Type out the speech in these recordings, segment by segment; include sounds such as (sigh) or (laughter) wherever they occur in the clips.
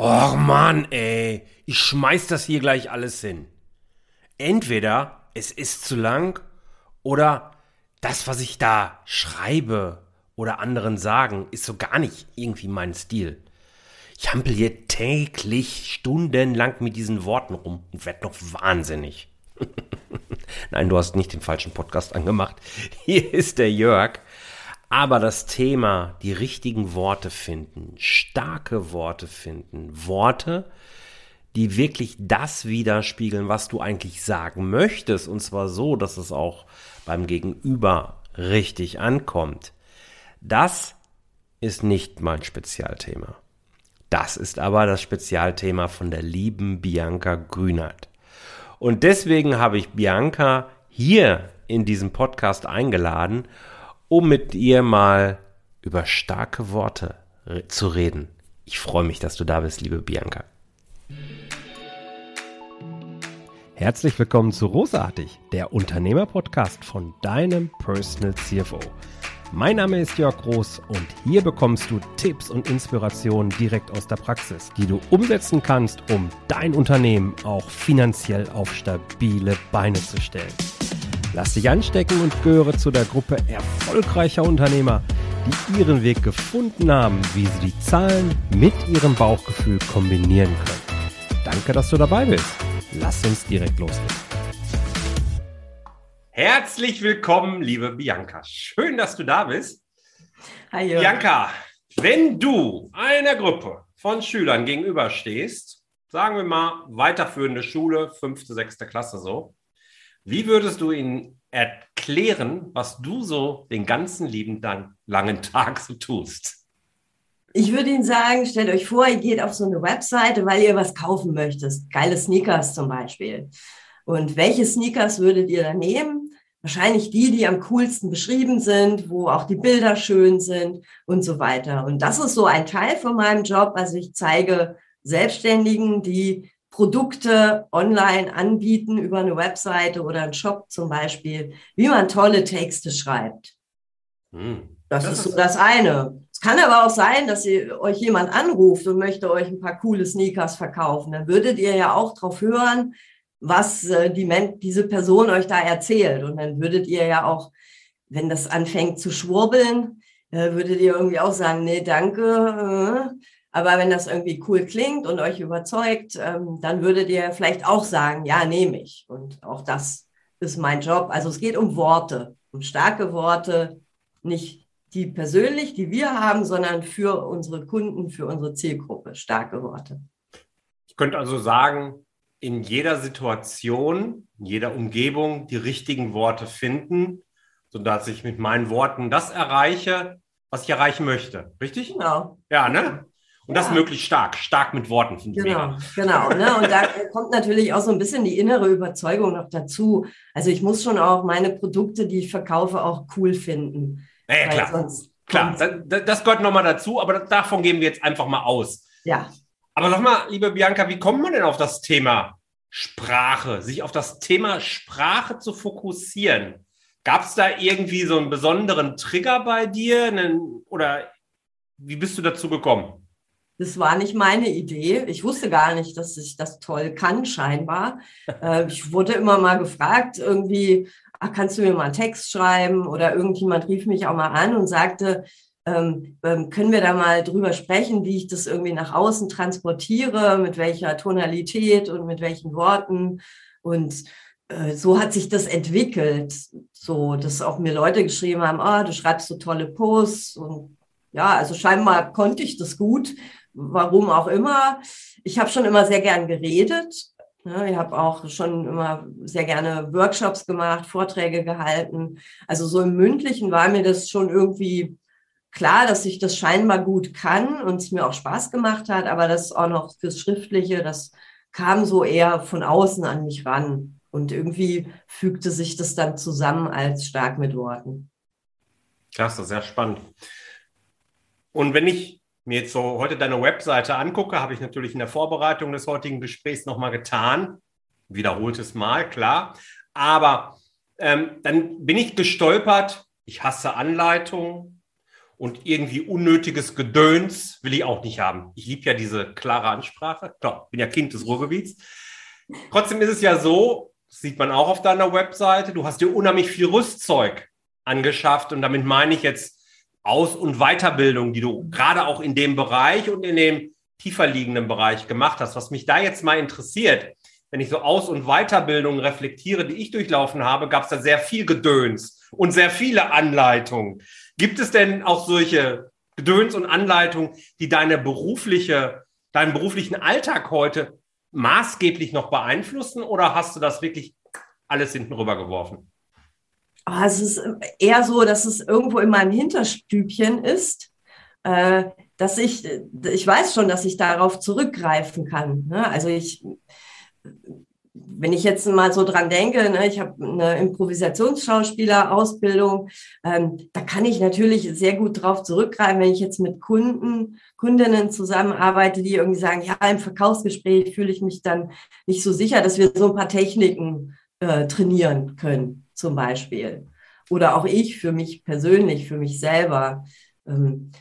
Och Mann, ey, ich schmeiß das hier gleich alles hin. Entweder es ist zu lang oder das, was ich da schreibe oder anderen sagen, ist so gar nicht irgendwie mein Stil. Ich hampel hier täglich stundenlang mit diesen Worten rum und werd noch wahnsinnig. (laughs) Nein, du hast nicht den falschen Podcast angemacht. Hier ist der Jörg. Aber das Thema, die richtigen Worte finden, starke Worte finden, Worte, die wirklich das widerspiegeln, was du eigentlich sagen möchtest, und zwar so, dass es auch beim Gegenüber richtig ankommt. Das ist nicht mein Spezialthema. Das ist aber das Spezialthema von der lieben Bianca Grünert. Und deswegen habe ich Bianca hier in diesem Podcast eingeladen, um mit ihr mal über starke Worte zu reden. Ich freue mich, dass du da bist, liebe Bianca. Herzlich willkommen zu Rosartig, der Unternehmerpodcast von deinem Personal CFO. Mein Name ist Jörg Groß und hier bekommst du Tipps und Inspirationen direkt aus der Praxis, die du umsetzen kannst, um dein Unternehmen auch finanziell auf stabile Beine zu stellen. Lass dich anstecken und gehöre zu der Gruppe erfolgreicher Unternehmer, die ihren Weg gefunden haben, wie sie die Zahlen mit ihrem Bauchgefühl kombinieren können. Danke, dass du dabei bist. Lass uns direkt loslegen. Herzlich willkommen, liebe Bianca. Schön, dass du da bist. Hi, Bianca, wenn du einer Gruppe von Schülern gegenüberstehst, sagen wir mal weiterführende Schule, fünfte, sechste Klasse so, wie würdest du ihnen erklären, was du so den ganzen lieben langen Tag so tust? Ich würde Ihnen sagen, stellt euch vor, ihr geht auf so eine Webseite, weil ihr was kaufen möchtet. Geile Sneakers zum Beispiel. Und welche Sneakers würdet ihr da nehmen? Wahrscheinlich die, die am coolsten beschrieben sind, wo auch die Bilder schön sind und so weiter. Und das ist so ein Teil von meinem Job. Also ich zeige Selbstständigen, die Produkte online anbieten über eine Webseite oder einen Shop zum Beispiel, wie man tolle Texte schreibt. Hm. Das, das, ist so das eine. Es kann aber auch sein, dass ihr, euch jemand anruft und möchte euch ein paar coole Sneakers verkaufen. Dann würdet ihr ja auch drauf hören, was äh, die, diese Person euch da erzählt. Und dann würdet ihr ja auch, wenn das anfängt zu schwurbeln, äh, würdet ihr irgendwie auch sagen, nee, danke. Aber wenn das irgendwie cool klingt und euch überzeugt, ähm, dann würdet ihr vielleicht auch sagen, ja, nehme ich. Und auch das ist mein Job. Also es geht um Worte, um starke Worte, nicht die persönlich, die wir haben, sondern für unsere Kunden, für unsere Zielgruppe. Starke Worte. Ich könnte also sagen, in jeder Situation, in jeder Umgebung die richtigen Worte finden, sodass ich mit meinen Worten das erreiche, was ich erreichen möchte. Richtig? Genau. Ja, ne? Und ja. das möglichst stark, stark mit Worten, finde genau, ich. Genau, genau. Ne? Und da (laughs) kommt natürlich auch so ein bisschen die innere Überzeugung noch dazu. Also ich muss schon auch meine Produkte, die ich verkaufe, auch cool finden. Naja, klar. Klar, das, das gehört nochmal dazu, aber davon gehen wir jetzt einfach mal aus. Ja. Aber sag mal, liebe Bianca, wie kommt man denn auf das Thema Sprache, sich auf das Thema Sprache zu fokussieren? Gab es da irgendwie so einen besonderen Trigger bei dir? Oder wie bist du dazu gekommen? Das war nicht meine Idee. Ich wusste gar nicht, dass ich das toll kann, scheinbar. (laughs) Äh, ich wurde immer mal gefragt, irgendwie, ach, kannst du mir mal einen Text schreiben? Oder irgendjemand rief mich auch mal an und sagte, ähm, ähm, können wir da mal drüber sprechen, wie ich das irgendwie nach außen transportiere, mit welcher Tonalität und mit welchen Worten. Und äh, so hat sich das entwickelt. So, dass auch mir Leute geschrieben haben, oh, du schreibst so tolle Posts und ja, also scheinbar konnte ich das gut warum auch immer. Ich habe schon immer sehr gern geredet. ich habe auch schon immer sehr gerne Workshops gemacht, Vorträge gehalten. Also so im mündlichen war mir das schon irgendwie klar, dass ich das scheinbar gut kann und es mir auch Spaß gemacht hat, aber das auch noch fürs Schriftliche, das kam so eher von außen an mich ran. Und irgendwie fügte sich das dann zusammen als stark mit Worten. Klasse, sehr spannend. Und wenn ich mir jetzt so heute deine Webseite angucke, habe ich natürlich in der Vorbereitung des heutigen Gesprächs nochmal getan. Wiederholtes Mal, klar. Aber ähm, dann bin ich gestolpert. Ich hasse Anleitungen und irgendwie unnötiges Gedöns will ich auch nicht haben. Ich liebe ja diese klare Ansprache. Klar, bin ja Kind des Ruhrgebiets. Trotzdem ist es ja so, sieht man auch auf deiner Webseite, du hast dir unheimlich viel Rüstzeug angeschafft und damit meine ich jetzt Aus- und Weiterbildung, die du gerade auch in dem Bereich und in dem tiefer liegenden Bereich gemacht hast. Was mich da jetzt mal interessiert, wenn ich so Aus- und Weiterbildungen reflektiere, die ich durchlaufen habe, gab es da sehr viel Gedöns und sehr viele Anleitungen. Gibt es denn auch solche Gedöns und Anleitungen, die deine berufliche, deinen beruflichen Alltag heute maßgeblich noch beeinflussen oder hast du das wirklich alles hinten rüber geworfen? Oh, es ist eher so, dass es irgendwo in meinem Hinterstübchen ist, äh, dass ich, ich weiß schon, dass ich darauf zurückgreifen kann. Ne? Also ich, wenn ich jetzt mal so dran denke, ne, ich habe eine Improvisationsschauspieler-Ausbildung, ähm, da kann ich natürlich sehr gut drauf zurückgreifen, wenn ich jetzt mit Kunden, Kundinnen zusammenarbeite, die irgendwie sagen, ja, im Verkaufsgespräch fühle ich mich dann nicht so sicher, dass wir so ein paar Techniken äh, trainieren können, zum Beispiel. Oder auch ich für mich persönlich, für mich selber. Ähm,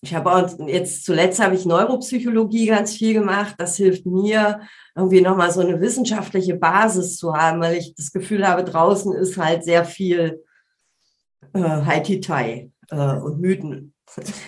ich habe auch jetzt zuletzt habe ich Neuropsychologie ganz viel gemacht. Das hilft mir, irgendwie nochmal so eine wissenschaftliche Basis zu haben, weil ich das Gefühl habe, draußen ist halt sehr viel äh, Haiti-Tai äh, und Mythen.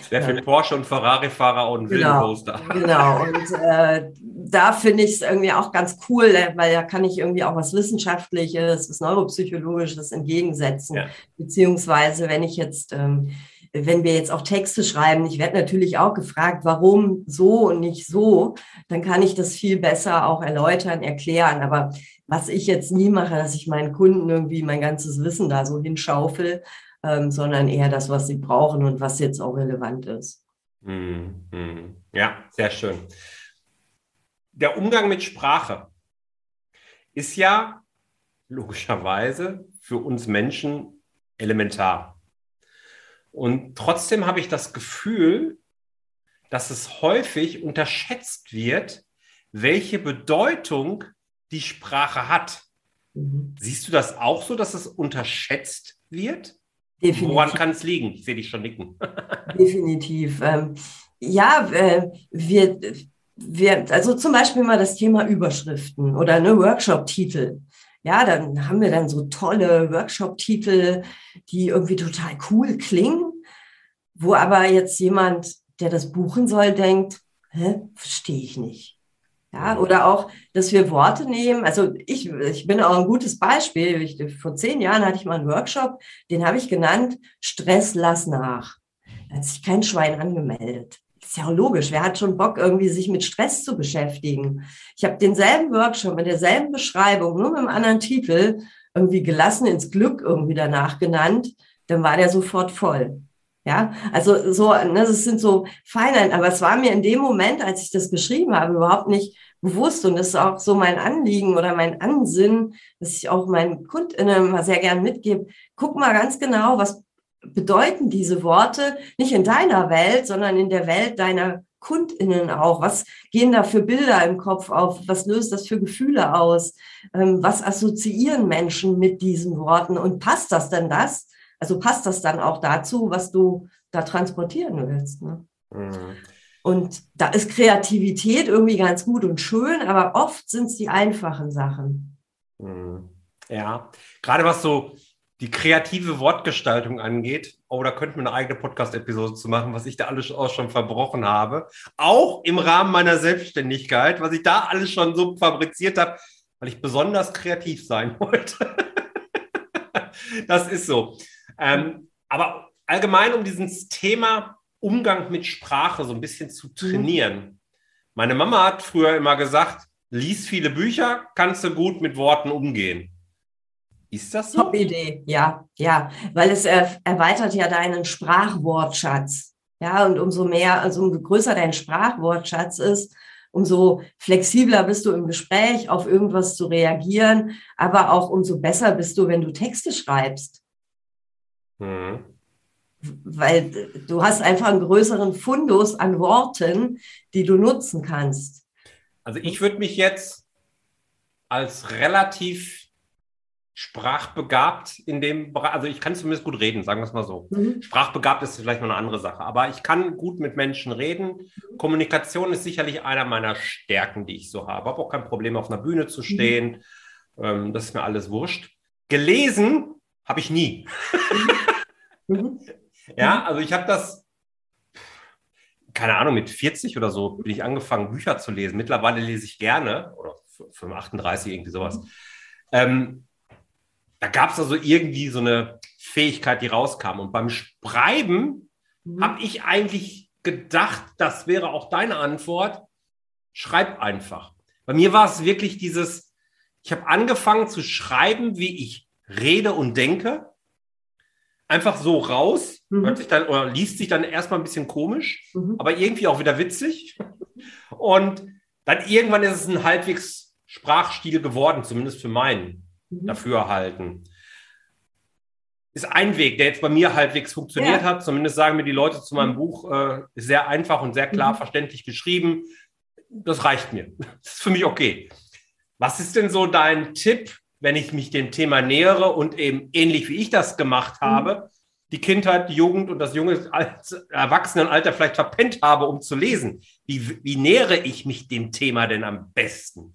Sehr viel. Porsche und Ferrari-Fahrer und genau, Genau, und äh, da finde ich es irgendwie auch ganz cool, äh, weil da kann ich irgendwie auch was Wissenschaftliches, was Neuropsychologisches entgegensetzen. Ja. Beziehungsweise, wenn ich jetzt ähm, wenn wir jetzt auch Texte schreiben, ich werde natürlich auch gefragt, warum so und nicht so, dann kann ich das viel besser auch erläutern, erklären. Aber was ich jetzt nie mache, dass ich meinen Kunden irgendwie mein ganzes Wissen da so hinschaufel, ähm, sondern eher das, was sie brauchen und was jetzt auch relevant ist. Hm, hm. Ja, sehr schön. Der Umgang mit Sprache ist ja logischerweise für uns Menschen elementar. Und trotzdem habe ich das Gefühl, dass es häufig unterschätzt wird, welche Bedeutung die Sprache hat. Mhm. Siehst du das auch so, dass es unterschätzt wird? Definitiv. Woran kann es liegen? Ich sehe dich schon nicken. (laughs) Definitiv. Ähm, ja, äh, wir, wir, also zum Beispiel mal das Thema Überschriften oder eine Workshop-Titel. Ja, dann haben wir dann so tolle Workshop-Titel, die irgendwie total cool klingen, wo aber jetzt jemand, der das buchen soll, denkt, hä, verstehe ich nicht. Ja, oder auch, dass wir Worte nehmen. Also ich, ich bin auch ein gutes Beispiel. Ich, vor zehn Jahren hatte ich mal einen Workshop, den habe ich genannt, Stress lass nach. Da hat sich kein Schwein angemeldet ist ja auch logisch. Wer hat schon Bock, irgendwie sich mit Stress zu beschäftigen? Ich habe denselben Workshop mit derselben Beschreibung, nur mit einem anderen Titel, irgendwie gelassen ins Glück irgendwie danach genannt. Dann war der sofort voll. Ja, also so, ne, das sind so Feinheiten, aber es war mir in dem Moment, als ich das geschrieben habe, überhaupt nicht bewusst und das ist auch so mein Anliegen oder mein Ansinn, dass ich auch meinen KundInnen mal sehr gern mitgebe. Guck mal ganz genau, was bedeuten diese Worte nicht in deiner Welt, sondern in der Welt deiner KundInnen auch? Was gehen da für Bilder im Kopf auf? Was löst das für Gefühle aus? Ähm, was assoziieren Menschen mit diesen Worten? Und passt das denn das? Also passt das dann auch dazu, was du da transportieren willst? Ne? Mhm. Und da ist Kreativität irgendwie ganz gut und schön, aber oft sind es die einfachen Sachen. Mhm. Ja, gerade was so die kreative Wortgestaltung angeht, oh, da könnten wir eine eigene Podcast-Episode zu machen, was ich da alles auch schon verbrochen habe. Auch im Rahmen meiner Selbstständigkeit, was ich da alles schon so fabriziert habe, weil ich besonders kreativ sein (laughs) wollte. das ist so. Ähm, aber allgemein, um dieses Thema Umgang mit Sprache so ein bisschen zu mhm. trainieren. Meine Mama hat früher immer gesagt, lies viele Bücher, kannst du gut mit Worten umgehen. Ist das so? Top-Idee, ja, ja, weil es erweitert ja deinen Sprachwortschatz. Ja, und umso mehr, also umso größer dein Sprachwortschatz ist, umso flexibler bist du im Gespräch, auf irgendwas zu reagieren, aber auch umso besser bist du, wenn du Texte schreibst. Mhm. Weil du hast einfach einen größeren Fundus an Worten, die du nutzen kannst. Also ich würde mich jetzt als relativ sprachbegabt in dem Bereich, also ich kann zumindest gut reden, sagen wir es mal so. Mhm. Sprachbegabt ist vielleicht noch eine andere Sache, aber ich kann gut mit Menschen reden. Kommunikation ist sicherlich einer meiner Stärken, die ich so habe. Ich habe auch kein Problem, auf einer Bühne zu stehen. Mhm. das ist mir alles wurscht. Gelesen habe ich nie. Mhm. ja, also ich habe das, keine Ahnung, mit 40 oder so bin ich angefangen, Bücher zu lesen. Mittlerweile lese ich gerne, oder 35, irgendwie sowas. Ähm, da gab es also irgendwie so eine Fähigkeit, die rauskam. Und beim Schreiben mhm. habe ich eigentlich gedacht, das wäre auch deine Antwort. Schreib einfach. Bei mir war es wirklich dieses, ich habe angefangen zu schreiben, wie ich rede und denke. Einfach so raus, mhm. hört sich dann oder liest sich dann erstmal ein bisschen komisch, mhm. aber irgendwie auch wieder witzig. Und dann irgendwann ist es ein halbwegs Sprachstil geworden, zumindest für meinen mhm. Dafürhalten. Ist ein Weg, der jetzt bei mir halbwegs funktioniert ja. hat. Zumindest sagen mir die Leute zu meinem mhm. Buch, äh, ist sehr einfach und sehr klar mhm. verständlich geschrieben. Das reicht mir. Das ist für mich okay. Was ist denn so dein Tipp, wenn ich mich dem Thema nähere und eben ähnlich wie ich das gemacht mhm. habe, die Kindheit, die Jugend und das junge Erwachsenenalter vielleicht verpennt habe, um zu lesen? Wie, wie nähere ich mich dem Thema denn am besten?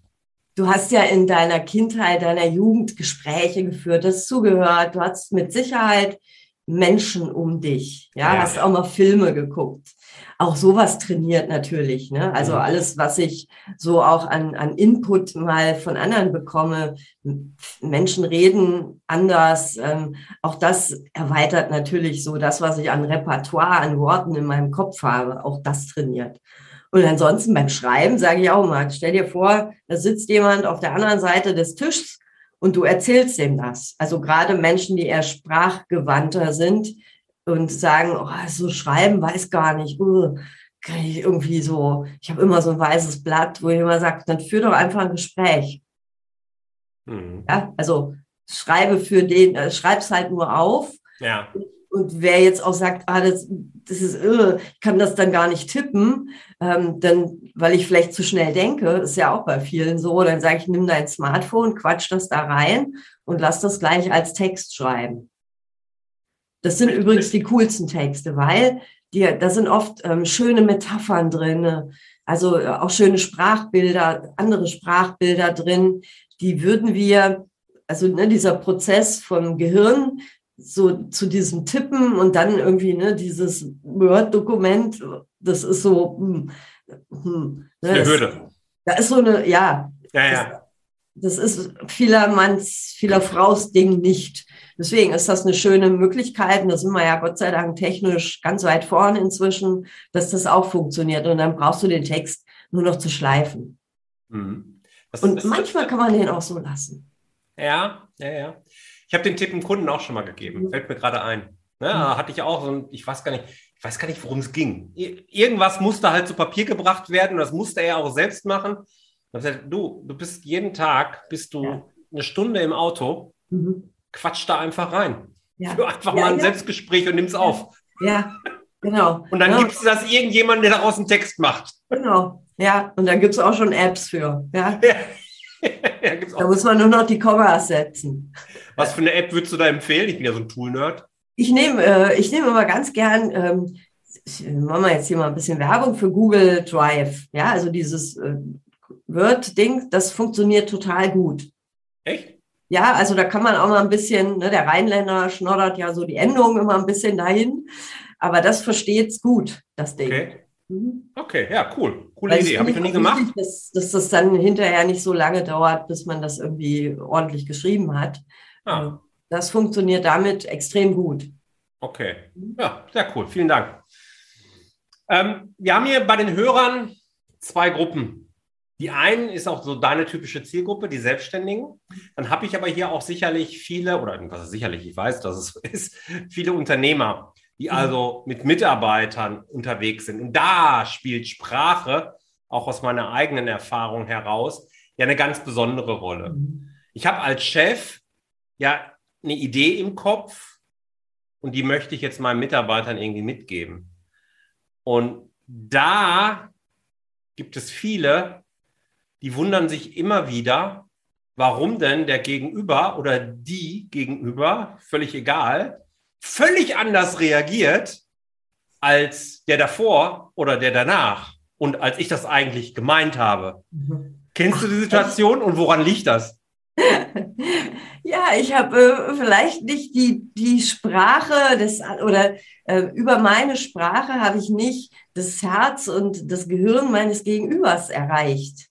Du hast ja in deiner Kindheit, deiner Jugend Gespräche geführt, hast zugehört, du hast mit Sicherheit Menschen um dich, ja, ja. hast auch mal Filme geguckt. Auch sowas trainiert natürlich, ne? Also mhm. alles, was ich so auch an, an Input mal von anderen bekomme, Menschen reden anders, ähm, auch das erweitert natürlich so das, was ich an Repertoire, an Worten in meinem Kopf habe, auch das trainiert. Und ansonsten beim Schreiben sage ich auch mal, stell dir vor, da sitzt jemand auf der anderen Seite des Tisches und du erzählst dem das. Also gerade Menschen, die eher sprachgewandter sind und sagen, oh, so schreiben weiß gar nicht, uh, kann ich irgendwie so, ich habe immer so ein weißes Blatt, wo ich immer sage, dann führ doch einfach ein Gespräch. Mhm. Ja, also schreibe für den, äh, schreib's halt nur auf. Ja. Und wer jetzt auch sagt, ah, das, das ist irre, ich kann das dann gar nicht tippen, ähm, dann, weil ich vielleicht zu schnell denke, ist ja auch bei vielen so, dann sage ich, nimm dein Smartphone, quatsch das da rein und lass das gleich als Text schreiben. Das sind übrigens die coolsten Texte, weil die, da sind oft ähm, schöne Metaphern drin, also äh, auch schöne Sprachbilder, andere Sprachbilder drin, die würden wir, also ne, dieser Prozess vom Gehirn, so zu diesem Tippen und dann irgendwie ne, dieses Word-Dokument, das ist so hm, hm, ne, eine Hürde. Da ist so eine, ja, ja, ja. Das, das ist vieler Manns, vieler Fraus Ding nicht. Deswegen ist das eine schöne Möglichkeit, und da sind wir ja Gott sei Dank technisch ganz weit vorne inzwischen, dass das auch funktioniert. Und dann brauchst du den Text nur noch zu schleifen. Mhm. und manchmal kann man den auch so lassen. Ja, ja, ja. Ich habe den Tipp dem Kunden auch schon mal gegeben. Mhm. Fällt mir gerade ein. Ne, mhm. Hatte ich auch so ein, ich weiß gar nicht, ich weiß gar nicht, worum es ging. Irgendwas musste halt zu Papier gebracht werden und das musste er auch selbst machen. Gesagt, du, du bist jeden Tag, bist du ja. eine Stunde im Auto, mhm. quatsch da einfach rein. Ja. Für einfach ja, mal ein Selbstgespräch und nimm's auf. Ja, genau. Und dann ja. gibst du das irgendjemandem, der daraus einen Text macht. Genau, ja. Und dann gibt es auch schon Apps für. Ja. ja (laughs) da muss man nur noch die Kommas setzen. Was für eine App würdest du da empfehlen? Ich bin ja so ein Tool-Nerd. Ich nehme äh, ich nehme immer ganz gern, ähm, machen wir jetzt hier mal ein bisschen Werbung für Google Drive. Ja, also dieses äh, Word-Ding, das funktioniert total gut. Echt? Ja, also da kann man auch mal ein bisschen, ne, der Rheinländer schnoddert ja so die Endungen immer ein bisschen dahin, aber das versteht's gut, das Ding. Okay. Mhm. Okay, ja, cool. Coole Weil Idee. Habe ich noch nie gemacht. Wichtig, dass, dass das dann hinterher nicht so lange dauert, bis man das irgendwie ordentlich geschrieben hat. Ah. Ähm, das funktioniert damit extrem gut. Okay, ja, sehr cool. Vielen Dank. Ähm, wir haben hier bei den Hörern zwei Gruppen. Die einen ist auch so deine typische Zielgruppe, die Selbstständigen. Dann habe ich aber hier auch sicherlich viele, oder was sicherlich, ich weiß, dass es so (laughs) ist, viele Unternehmer, die mhm. also mit Mitarbeitern unterwegs sind. Und da spielt Sprache, auch aus meiner eigenen Erfahrung heraus, ja eine ganz besondere Rolle. Mhm. Ich habe als Chef ja eine Idee im Kopf und die möchte ich jetzt meinen Mitarbeitern irgendwie mitgeben. Und da gibt es viele, die wundern sich immer wieder, warum denn der Gegenüber oder die Gegenüber, völlig egal, völlig anders reagiert als der davor oder der danach und als ich das eigentlich gemeint habe. Mhm. Kennst du die Situation und woran liegt das? (laughs) Ja, ich habe äh, vielleicht nicht die, die Sprache des oder äh, über meine Sprache habe ich nicht das Herz und das Gehirn meines Gegenübers erreicht.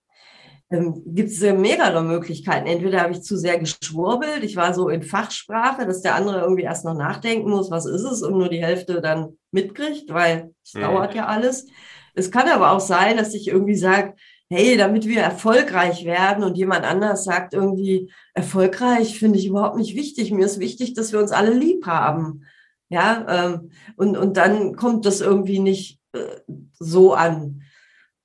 Ähm, Gibt es äh, mehrere Möglichkeiten. Entweder habe ich zu sehr geschwurbelt, ich war so in Fachsprache, dass der andere irgendwie erst noch nachdenken muss, was ist es, und nur die Hälfte dann mitkriegt, weil es mhm. dauert ja alles. Es kann aber auch sein, dass ich irgendwie sage, hey, damit wir erfolgreich werden und jemand anders sagt irgendwie, erfolgreich finde ich überhaupt nicht wichtig. Mir ist wichtig, dass wir uns alle lieb haben. Ja, ähm, und, und dann kommt das irgendwie nicht äh, so an.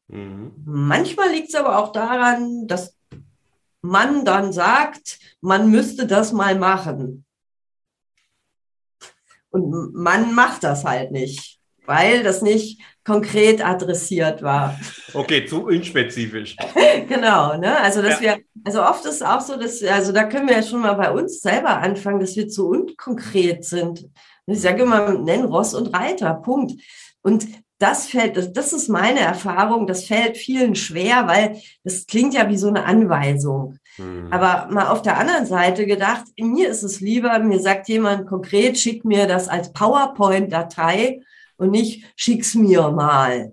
Mhm. Manchmal liegt es aber auch daran, dass man dann sagt, man müsste das mal machen. Und man macht das halt nicht, weil das nicht konkret adressiert war. Okay, zu unspezifisch. (laughs) genau, ne? Also dass ja. wir, also oft ist es auch so, dass, also da können wir ja schon mal bei uns selber anfangen, dass wir zu unkonkret sind. Ich sage immer, nenn Ross und Reiter, Punkt. Und das fällt, das, das ist meine Erfahrung, das fällt vielen schwer, weil das klingt ja wie so eine Anweisung. Hm. Aber mal auf der anderen Seite gedacht, mir ist es lieber, mir sagt jemand konkret, schick mir das als PowerPoint-Datei und nicht schick's mir mal.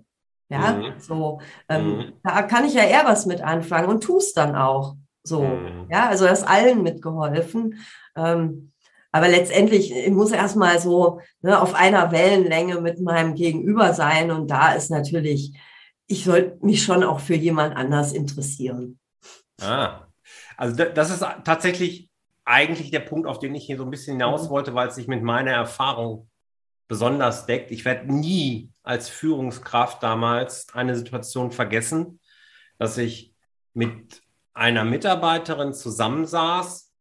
Ja, mhm. so, ähm, mhm. da kann ich ja eher was mit anfangen und tu's dann auch. So, mhm. ja, also das allen mitgeholfen. Ähm, aber letztendlich, ich muss erstmal so ne, auf einer Wellenlänge mit meinem Gegenüber sein. Und da ist natürlich, ich sollte mich schon auch für jemand anders interessieren. Ah, also das ist tatsächlich eigentlich der Punkt, auf den ich hier so ein bisschen hinaus mhm. wollte, weil es sich mit meiner Erfahrung besonders deckt. Ich werde nie als Führungskraft damals eine Situation vergessen, dass ich mit einer Mitarbeiterin zusammensaß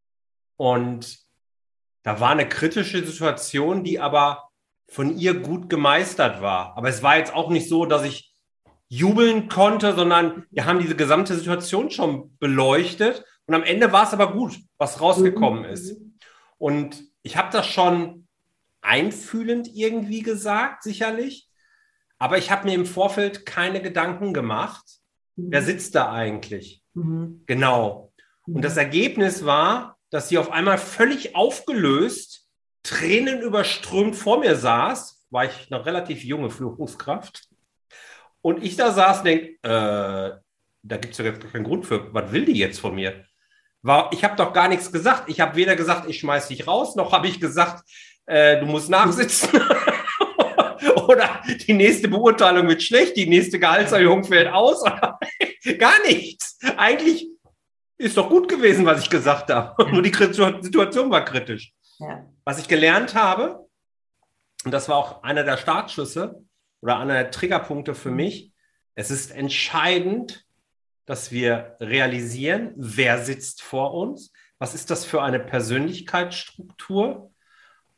und da war eine kritische Situation, die aber von ihr gut gemeistert war. Aber es war jetzt auch nicht so, dass ich jubeln konnte, sondern wir haben diese gesamte Situation schon beleuchtet und am Ende war es aber gut, was rausgekommen mhm. ist. Und ich habe das schon einfühlend irgendwie gesagt, sicherlich. Aber ich habe mir im Vorfeld keine Gedanken gemacht. Mhm. Wer sitzt da eigentlich? Mhm. Genau. Und das Ergebnis war, dass sie auf einmal völlig aufgelöst, Tränen überströmt vor mir saß, war ich eine relativ junge Führungskraft. Und ich da saß und denke, äh, da gibt es ja jetzt keinen Grund für, was will die jetzt von mir? War, ich habe doch gar nichts gesagt. Ich habe weder gesagt, ich schmeiß dich raus, noch habe ich gesagt, äh, du musst nachsitzen. (laughs) oder die nächste Beurteilung wird schlecht, die nächste Gehaltserhöhung fällt aus. (laughs) gar nichts. Eigentlich ist doch gut gewesen, was ich gesagt habe. (laughs) Nur die Situation war kritisch. Ja. Was ich gelernt habe, und das war auch einer der Startschüsse oder einer der Triggerpunkte für mhm. mich, es ist entscheidend, dass wir realisieren, wer sitzt vor uns, was ist das für eine Persönlichkeitsstruktur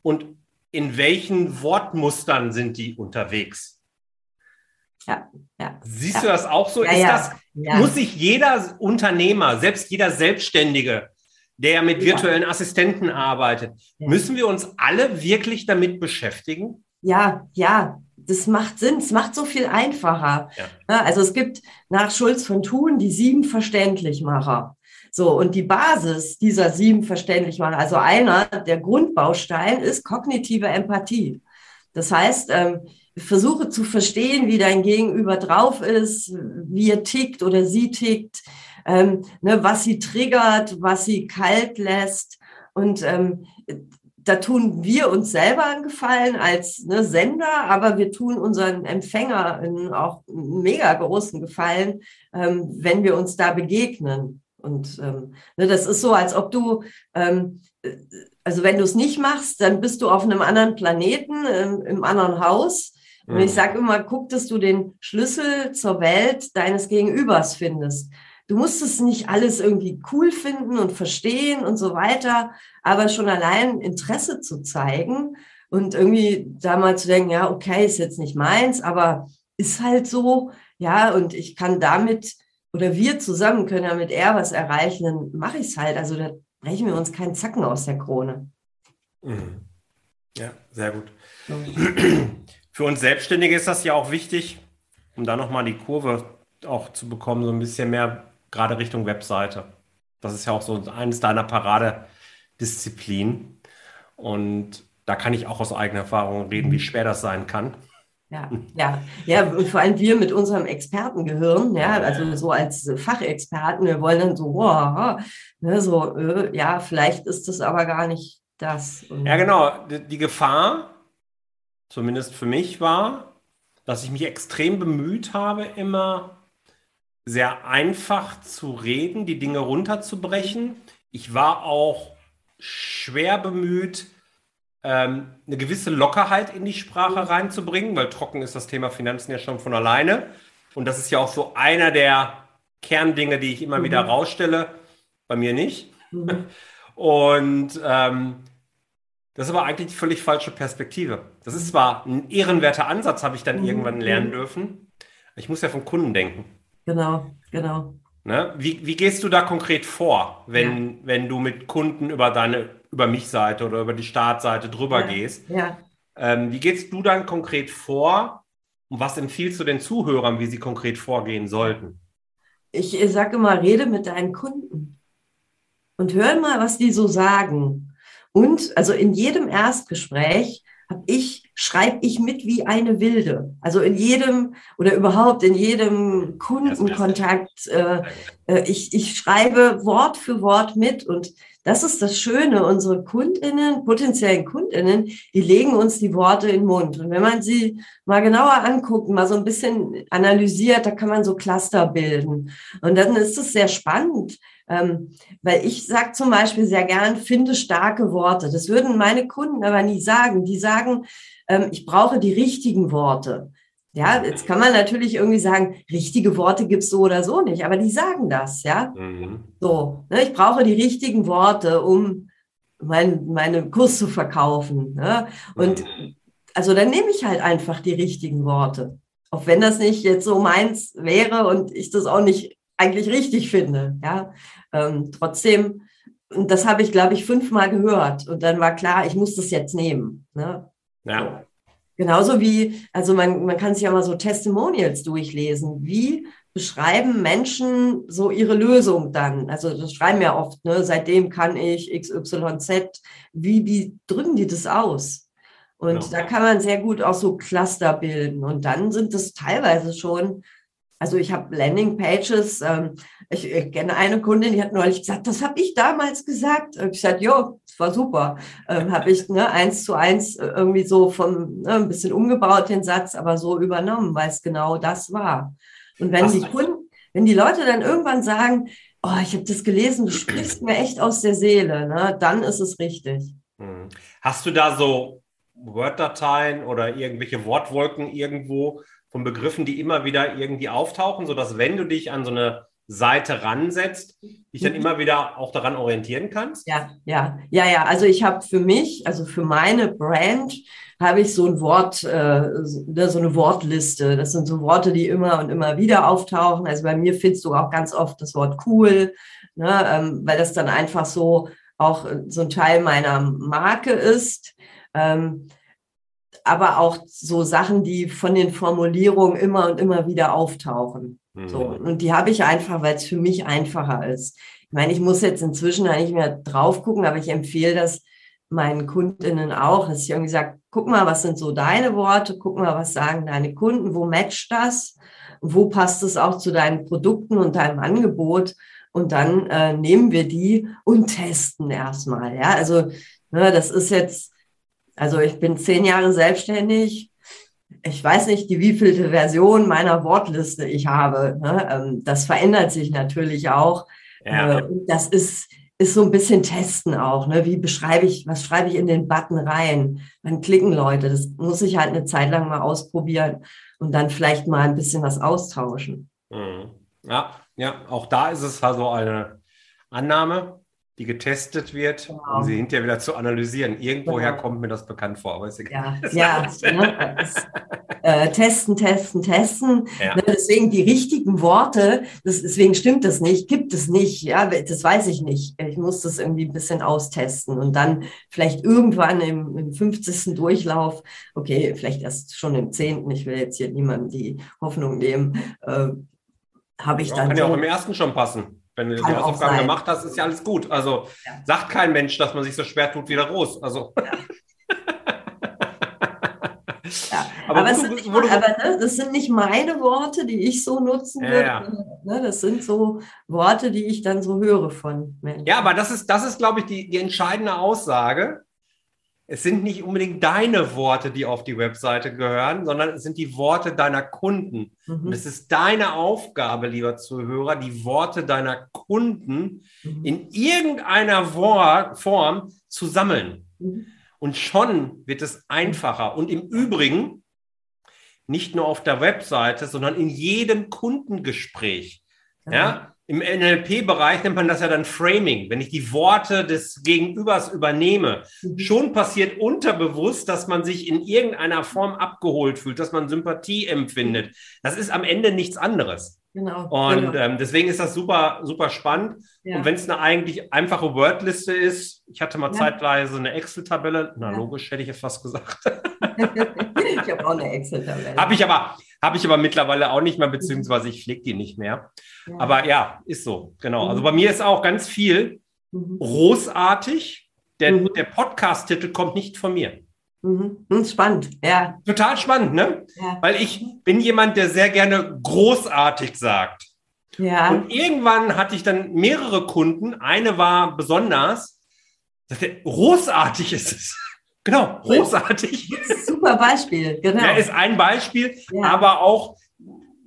und in welchen Wortmustern sind die unterwegs. Ja, ja. Siehst ja. du das auch so? Ja, ist das, Muss sich jeder Unternehmer, selbst jeder Selbstständige, der mit virtuellen Assistenten arbeitet, müssen wir uns alle wirklich damit beschäftigen? Ja, ja, das macht Sinn. Es macht so viel einfacher. Also es gibt nach Schulz von Thun die sieben Verständlichmacher. So, und die Basis dieser sieben Verständlichmacher, also einer der Grundbausteine ist kognitive Empathie. Das heißt, ähm, versuche zu verstehen, wie dein Gegenüber drauf ist, wie er tickt oder sie tickt, ähm, ne, was sie triggert, was sie kalt lässt. Und ähm, da tun wir uns selber einen Gefallen als ne, Sender, aber wir tun unseren Empfängern auch einen mega großen Gefallen, ähm, wenn wir uns da begegnen. Und ähm, ne, das ist so, als ob du, ähm, also wenn du es nicht machst, dann bist du auf einem anderen Planeten, im, im anderen Haus und ich mhm. sage immer, guck, dass du den Schlüssel zur Welt deines Gegenübers findest. Du musst es nicht alles irgendwie cool finden und verstehen und so weiter, aber schon allein Interesse zu zeigen und irgendwie da mal zu denken, ja, okay, ist jetzt nicht meins, aber ist halt so, ja, und ich kann damit oder wir zusammen können damit er was erreichen, dann mache ich es halt. Also da brechen wir uns keinen Zacken aus der Krone. Mhm. Ja, sehr gut. Für uns Selbstständige ist das ja auch wichtig, um da nochmal die Kurve auch zu bekommen, so ein bisschen mehr gerade Richtung Webseite. Das ist ja auch so eines deiner Paradedisziplinen. Und da kann ich auch aus eigener Erfahrung reden, wie schwer das sein kann. Ja, ja, ja, und vor allem wir mit unserem Expertengehirn, ja, also so als Fachexperten, wir wollen dann so, wow, ne, so, äh, ja, vielleicht ist das aber gar nicht das. Ja, genau. Die, die Gefahr, zumindest für mich, war, dass ich mich extrem bemüht habe, immer sehr einfach zu reden, die Dinge runterzubrechen. Ich war auch schwer bemüht, ähm, eine gewisse Lockerheit in die Sprache reinzubringen, weil trocken ist das Thema Finanzen ja schon von alleine. Und das ist ja auch so einer der Kerndinge, die ich immer mhm. wieder rausstelle. Bei mir nicht. Mhm. (laughs) Und ähm, das ist aber eigentlich die völlig falsche Perspektive. Das ist zwar ein ehrenwerter Ansatz, habe ich dann mhm. irgendwann lernen dürfen. Ich muss ja vom Kunden denken. Genau, genau. Ne? Wie, wie gehst du da konkret vor, wenn, ja. wenn du mit Kunden über deine über mich Seite oder über die Startseite drüber ja. gehst? Ja. Ähm, wie gehst du dann konkret vor und was empfiehlst du den Zuhörern, wie sie konkret vorgehen sollten? Ich sage immer, rede mit deinen Kunden und hör mal, was die so sagen. Und also in jedem Erstgespräch habe ich, schreibe ich mit wie eine Wilde. Also in jedem oder überhaupt in jedem Kundenkontakt, äh, äh, ich, ich schreibe Wort für Wort mit und das ist das Schöne. Unsere Kundinnen, potenziellen Kundinnen, die legen uns die Worte in den Mund. Und wenn man sie mal genauer anguckt, mal so ein bisschen analysiert, da kann man so Cluster bilden. Und dann ist es sehr spannend, ähm, weil ich sage zum Beispiel sehr gern, finde starke Worte. Das würden meine Kunden aber nie sagen. Die sagen, ähm, ich brauche die richtigen Worte. Ja, jetzt kann man natürlich irgendwie sagen, richtige Worte gibt es so oder so nicht, aber die sagen das, ja. Mhm. So, ne, ich brauche die richtigen Worte, um mein, meine Kurs zu verkaufen. Ne? Und mhm. also dann nehme ich halt einfach die richtigen Worte. Auch wenn das nicht jetzt so meins wäre und ich das auch nicht eigentlich richtig finde. Ja, ähm, trotzdem, und das habe ich, glaube ich, fünfmal gehört. Und dann war klar, ich muss das jetzt nehmen. Ne? Ja. Genauso wie, also man, man kann sich ja mal so Testimonials durchlesen. Wie beschreiben Menschen so ihre Lösung dann? Also das schreiben ja oft, ne, seitdem kann ich XYZ. Wie, wie drücken die das aus? Und ja. da kann man sehr gut auch so Cluster bilden. Und dann sind es teilweise schon also ich habe Landingpages. Ähm, ich, ich, kenne eine Kundin, die hat neulich gesagt, das habe ich damals gesagt. Und ich sagte, jo, das war super. Ähm, habe ich ne, eins zu eins äh, irgendwie so vom ne, ein bisschen umgebaut den Satz, aber so übernommen, weil es genau das war. Und wenn Was die Kunden, wenn die Leute dann irgendwann sagen, oh, ich habe das gelesen, du sprichst mir echt aus der Seele, ne, dann ist es richtig. Hm. Hast du da so Word-Dateien oder irgendwelche Wortwolken irgendwo, von Begriffen, die immer wieder irgendwie auftauchen, sodass wenn du dich an so eine Seite ransetzt, dich dann mhm. immer wieder auch daran orientieren kannst? Ja, ja, ja, ja. Also ich habe für mich, also für meine Brand, habe ich so ein Wort, äh, so eine Wortliste. Das sind so Worte, die immer und immer wieder auftauchen. Also bei mir findest du auch ganz oft das Wort cool, ne, ähm, weil das dann einfach so auch so ein Teil meiner Marke ist. Ähm, aber auch so Sachen, die von den Formulierungen immer und immer wieder auftauchen. Mhm. So, und die habe ich einfach, weil es für mich einfacher ist. Ich meine, ich muss jetzt inzwischen eigentlich mehr drauf gucken, aber ich empfehle das meinen Kundinnen auch, dass ich irgendwie sage, guck mal, was sind so deine Worte, guck mal, was sagen deine Kunden, wo matcht das, wo passt es auch zu deinen Produkten und deinem Angebot und dann äh, nehmen wir die und testen erstmal. Ja, also ne, das ist jetzt also ich bin zehn Jahre selbstständig. Ich weiß nicht, die wievielte Version meiner Wortliste ich habe. Ne? Ähm, das verändert sich natürlich auch. Ja. Äh, das ist, ist so ein bisschen testen auch. Ne? Wie beschreibe ich, was schreibe ich in den Button rein? Dann klicken Leute. Das muss ich halt eine Zeit lang mal ausprobieren und dann vielleicht mal ein bisschen was austauschen. Mhm. Ja, ja, auch da ist es also eine Annahme, die getestet wird, genau. um sie hinterher wieder zu analysieren. Irgendwoher genau. kommt mir das bekannt vor, aber ist egal. Ja, (laughs) ja ne, das, äh, testen, testen, testen. Ja. Ne, deswegen die richtigen Worte, das, deswegen stimmt das nicht, gibt es nicht. Ja, das weiß ich nicht. Ich muss das irgendwie ein bisschen austesten und dann vielleicht irgendwann im, im 50. Durchlauf, okay, vielleicht erst schon im 10. Ich will jetzt hier niemandem die Hoffnung nehmen, äh, habe ich ja, dann. Kann ja auch im ersten schon passen. Wenn du die Hausaufgaben gemacht hast, ist ja alles gut. Also ja. sagt kein Mensch, dass man sich so schwer tut wie der Ros. Also. Ja. (laughs) ja. Aber, aber, du, nicht, aber ne, das sind nicht meine Worte, die ich so nutzen würde. Ne, das sind so Worte, die ich dann so höre von Menschen. Ja, aber das ist, das ist glaube ich, die, die entscheidende Aussage es sind nicht unbedingt deine Worte, die auf die Webseite gehören, sondern es sind die Worte deiner Kunden. Mhm. Und es ist deine Aufgabe, lieber Zuhörer, die Worte deiner Kunden mhm. in irgendeiner Form zu sammeln. Mhm. Und schon wird es einfacher. Und im Übrigen, nicht nur auf der Webseite, sondern in jedem Kundengespräch. Ja, im NLP-Bereich nennt man das ja dann Framing, wenn ich die Worte des Gegenübers übernehme. Mhm. Schon passiert unterbewusst, dass man sich in irgendeiner Form abgeholt fühlt, dass man Sympathie empfindet. Das ist am Ende nichts anderes. Genau. Und genau. Ähm, deswegen ist das super, super spannend. Ja. Und wenn es eine eigentlich einfache Wordliste ist, ich hatte mal ja. zeitweise eine Excel-Tabelle, na ja. logisch hätte ich jetzt fast gesagt. (laughs) ich habe auch eine Excel-Tabelle. Habe ich aber, habe ich aber mittlerweile auch nicht mehr, beziehungsweise ich pflege die nicht mehr. Ja. Aber ja, ist so, genau. Also mhm. bei mir ist auch ganz viel mhm. großartig. Der, mhm. der Podcast-Titel kommt nicht von mir. Mhm. Hm, spannend, ja. Total spannend, ne? Ja. Weil ich bin jemand, der sehr gerne großartig sagt. Ja. Und irgendwann hatte ich dann mehrere Kunden. Eine war besonders, großartig ist es. Genau, großartig. (laughs) Super Beispiel, genau. Ja, ist ein Beispiel, ja. aber auch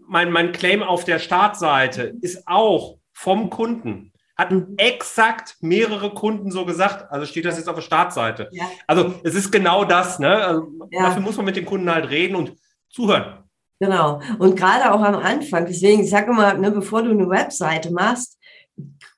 mein, mein Claim auf der Startseite ist auch vom Kunden. Hat mhm. exakt mehrere Kunden so gesagt. Also steht das jetzt auf der Startseite. Ja. Also es ist genau das. Ne? Also dafür muss man mit dem Kunden halt reden und zuhören. Genau. Und gerade auch am Anfang. Deswegen, ich sage immer, ne, bevor du eine Webseite machst,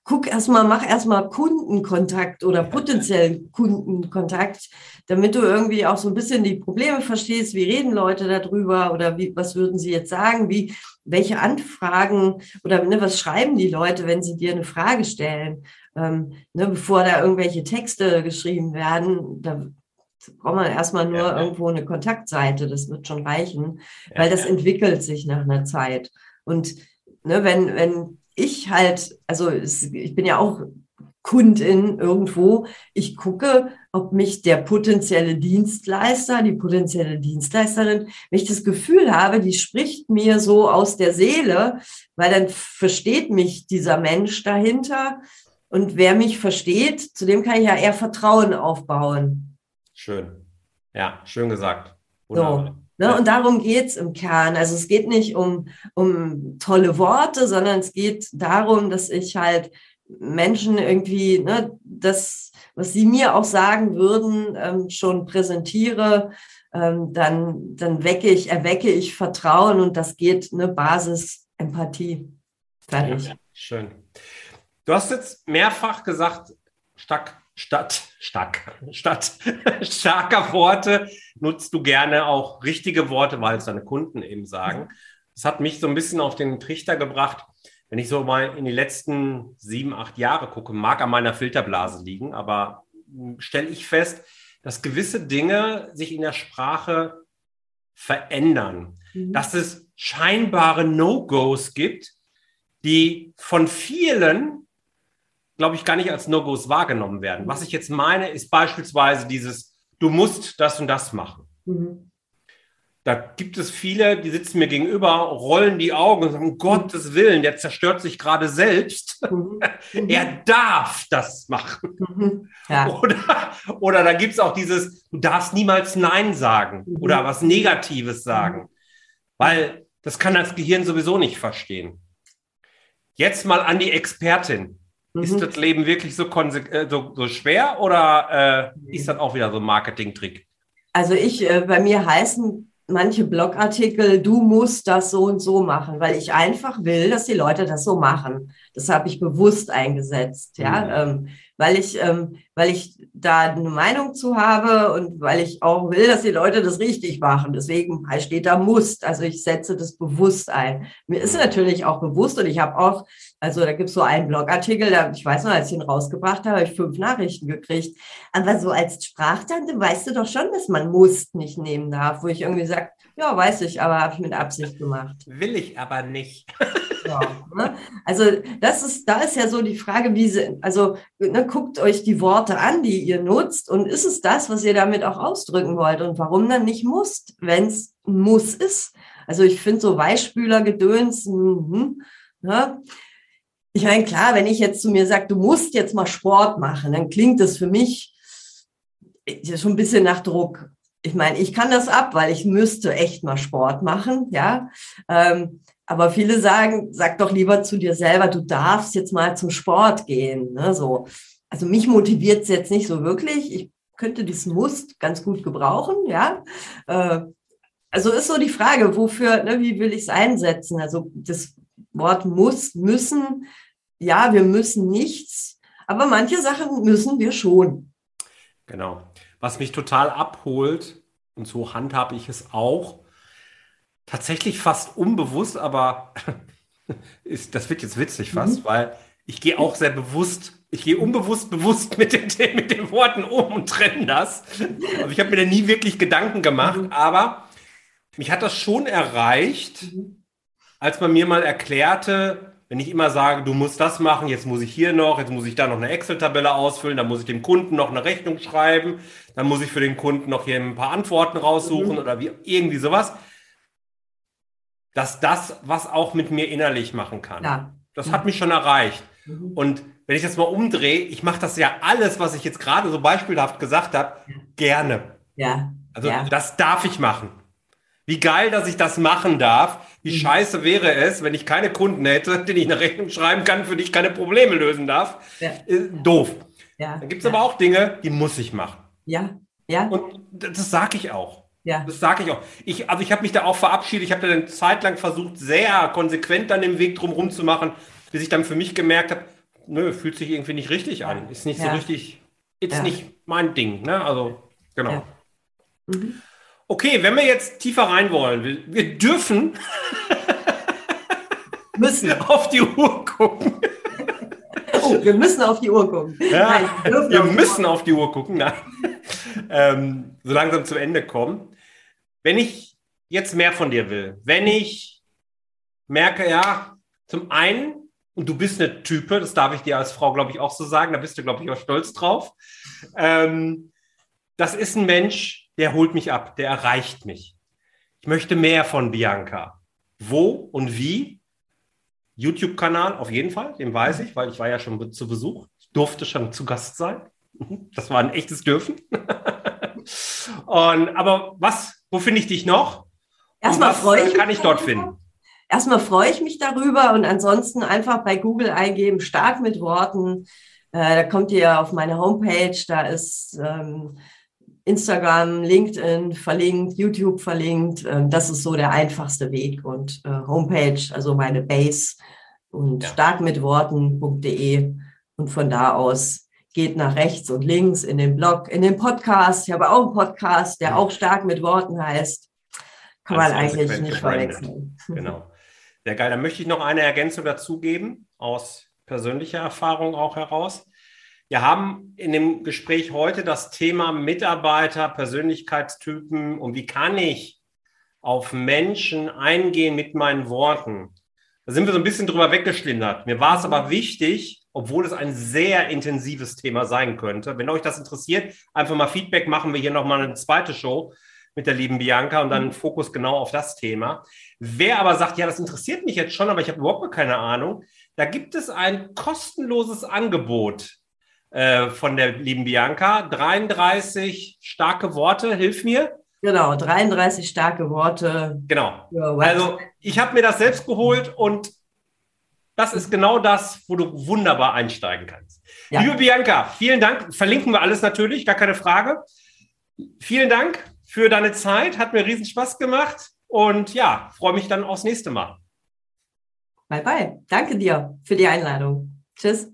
guck erstmal, mach erstmal Kundenkontakt oder potenziellen Kundenkontakt, damit du irgendwie auch so ein bisschen die Probleme verstehst, wie reden Leute darüber oder wie, was würden sie jetzt sagen, wie, welche Anfragen oder ne, was schreiben die Leute, wenn sie dir eine Frage stellen, ähm, ne, bevor da irgendwelche Texte geschrieben werden, da braucht man erstmal nur ja, irgendwo eine Kontaktseite, das wird schon reichen, ja, weil das entwickelt sich nach einer Zeit. Und ne, wenn, wenn ich halt, also ich bin ja auch Kundin irgendwo, ich gucke, ob mich der potenzielle Dienstleister, die potenzielle Dienstleisterin, wenn ich das Gefühl habe, die spricht mir so aus der Seele, weil dann versteht mich dieser Mensch dahinter. Und wer mich versteht, zu dem kann ich ja eher Vertrauen aufbauen. Schön. Ja, schön gesagt. Wunderbar. So. Ne? Und darum geht's im Kern. Also es geht nicht um, um tolle Worte, sondern es geht darum, dass ich halt Menschen irgendwie ne, das, was sie mir auch sagen würden, ähm, schon präsentiere, ähm, dann, dann wecke ich, erwecke ich Vertrauen und das geht eine Basis Empathie. Fertig. Ja, schön. Du hast jetzt mehrfach gesagt, stark statt, stark, statt (laughs) starker Worte nutzt du gerne auch richtige Worte, weil es deine Kunden eben sagen. Das hat mich so ein bisschen auf den Trichter gebracht. Wenn ich so mal in die letzten sieben, acht Jahre gucke, mag an meiner Filterblase liegen, aber stelle ich fest, dass gewisse Dinge sich in der Sprache verändern, mhm. dass es scheinbare No-Gos gibt, die von vielen glaube ich, gar nicht als No-Gos wahrgenommen werden. Was ich jetzt meine, ist beispielsweise dieses, du musst das und das machen. Mhm. Da gibt es viele, die sitzen mir gegenüber, rollen die Augen und sagen, um Gottes Willen, der zerstört sich gerade selbst. Mhm. (laughs) er darf das machen. Mhm. Ja. (laughs) Oder, oder da gibt es auch dieses, du darfst niemals Nein sagen mhm. oder was Negatives sagen, mhm. weil das kann das Gehirn sowieso nicht verstehen. Jetzt mal an die Expertin. Ist mhm. das Leben wirklich so, äh, so, so schwer oder äh, ist das auch wieder so ein Marketing-Trick? Also ich, äh, bei mir heißen manche Blogartikel, du musst das so und so machen, weil ich einfach will, dass die Leute das so machen. Das habe ich bewusst eingesetzt. Ja, mhm. ähm, weil ich, ähm, weil ich da eine Meinung zu habe und weil ich auch will, dass die Leute das richtig machen. Deswegen steht da muss. Also ich setze das bewusst ein. Mir ist natürlich auch bewusst und ich habe auch, also da gibt es so einen Blogartikel, da, ich weiß noch, als ich ihn rausgebracht habe, habe ich fünf Nachrichten gekriegt. Aber so als Sprachtante weißt du doch schon, dass man muss nicht nehmen darf, wo ich irgendwie sage, ja, weiß ich, aber habe ich mit Absicht gemacht. Will ich aber nicht. (laughs) Ja, ne? Also das ist, da ist ja so die Frage, wie sie, also ne, guckt euch die Worte an, die ihr nutzt und ist es das, was ihr damit auch ausdrücken wollt und warum dann nicht musst, wenn es muss ist. Also ich finde so Weichspüler-Gedöns, mhm, ne? ich meine, klar, wenn ich jetzt zu mir sage, du musst jetzt mal Sport machen, dann klingt das für mich schon ein bisschen nach Druck. Ich meine, ich kann das ab, weil ich müsste echt mal Sport machen, ja. Ähm, aber viele sagen, sag doch lieber zu dir selber, du darfst jetzt mal zum Sport gehen. Ne? So. Also mich motiviert es jetzt nicht so wirklich. Ich könnte diesen Must ganz gut gebrauchen, ja. Äh, also ist so die Frage, wofür, ne, wie will ich es einsetzen? Also das Wort muss, müssen, ja, wir müssen nichts, aber manche Sachen müssen wir schon. Genau. Was mich total abholt, und so handhabe ich es auch, tatsächlich fast unbewusst, aber (laughs) ist, das wird jetzt witzig fast, mhm. weil ich gehe auch sehr bewusst, ich gehe unbewusst bewusst mit den, (laughs) mit den Worten um und trenne das. Also ich habe mir da nie wirklich Gedanken gemacht, mhm. aber mich hat das schon erreicht, mhm. als man mir mal erklärte, wenn ich immer sage, du musst das machen, jetzt muss ich hier noch, jetzt muss ich da noch eine Excel-Tabelle ausfüllen, dann muss ich dem Kunden noch eine Rechnung schreiben, dann muss ich für den Kunden noch hier ein paar Antworten raussuchen mhm. oder wie, irgendwie sowas dass das was auch mit mir innerlich machen kann. Ja. Das hat mich schon erreicht. Mhm. Und wenn ich das mal umdrehe, ich mache das ja alles, was ich jetzt gerade so beispielhaft gesagt habe, gerne. Ja. Also ja. das darf ich machen. Wie geil, dass ich das machen darf. Wie mhm. scheiße wäre es, wenn ich keine Kunden hätte, (laughs) denen ich eine Rechnung schreiben kann, für die ich keine Probleme lösen darf. Ja. Äh, doof. Ja. Dann gibt es ja. aber auch Dinge, die muss ich machen. Ja. Ja. Und das sage ich auch. Ja. Das sage ich auch. Ich, also ich habe mich da auch verabschiedet. Ich habe da eine Zeit lang versucht, sehr konsequent dann den Weg drumherum zu machen, bis ich dann für mich gemerkt habe, nö, fühlt sich irgendwie nicht richtig an. Ist nicht ja. so richtig, ist ja. nicht mein Ding. Ne? Also, genau. Mhm. Okay, wenn wir jetzt tiefer rein wollen, wir, wir dürfen (laughs) müssen auf die Uhr gucken. Oh, wir müssen auf die Uhr gucken. Ja, Nein, wir, wir auf müssen auf die Uhr gucken. Nein. ähm, so langsam zum Ende kommen wenn ich jetzt mehr von dir will, wenn ich merke, ja, zum einen, und du bist eine Type, das darf ich dir als Frau, glaube ich, auch so sagen, da bist du, glaube ich, auch stolz drauf. Ähm, das ist ein Mensch, der holt mich ab, der erreicht mich. Ich möchte mehr von Bianca. Wo und wie? YouTube-Kanal auf jeden Fall, den weiß ich, weil ich war ja schon zu Besuch. Ich durfte schon zu Gast sein. (laughs) Das war ein echtes Dürfen. (laughs) und, aber was wo finde ich dich noch? Erstmal freue ich kann ich dort finden? Erstmal freue ich mich darüber und ansonsten einfach bei Google eingeben, stark mit Worten. Äh, da kommt ihr auf meine Homepage, da ist ähm, Instagram, LinkedIn verlinkt, YouTube verlinkt. Ähm, das ist so der einfachste Weg und äh, Homepage, also meine Base und ja. starkmitworten.de und von da aus geht nach rechts und links in den Blog, in den Podcast. Ich habe auch einen Podcast, der auch stark mit Worten heißt. Kann man eigentlich nicht verwechseln. (laughs) (laughs) Genau. Sehr geil. Dann möchte ich noch eine Ergänzung dazu geben, aus persönlicher Erfahrung auch heraus. Wir haben in dem Gespräch heute das Thema Mitarbeiter, Persönlichkeitstypen und wie kann ich auf Menschen eingehen mit meinen Worten. Da sind wir so ein bisschen drüber weggeschlindert. Mir war es aber wichtig, obwohl es ein sehr intensives Thema sein könnte. Wenn euch das interessiert, einfach mal Feedback machen wir hier nochmal eine zweite Show mit der lieben Bianca und dann Fokus genau auf das Thema. Wer aber sagt, ja, das interessiert mich jetzt schon, aber ich habe überhaupt keine Ahnung, da gibt es ein kostenloses Angebot äh, von der lieben Bianca. 33 starke Worte, hilf mir. Genau, 33 starke Worte. Genau. Also ich habe mir das selbst geholt und das ist genau das, wo du wunderbar einsteigen kannst. Ja. Liebe Bianca, vielen Dank. Verlinken wir alles natürlich, gar keine Frage. Vielen Dank für deine Zeit. Hat mir riesen Spaß gemacht. Und ja, freue mich dann aufs nächste Mal. Bye, bye. Danke dir für die Einladung. Tschüss.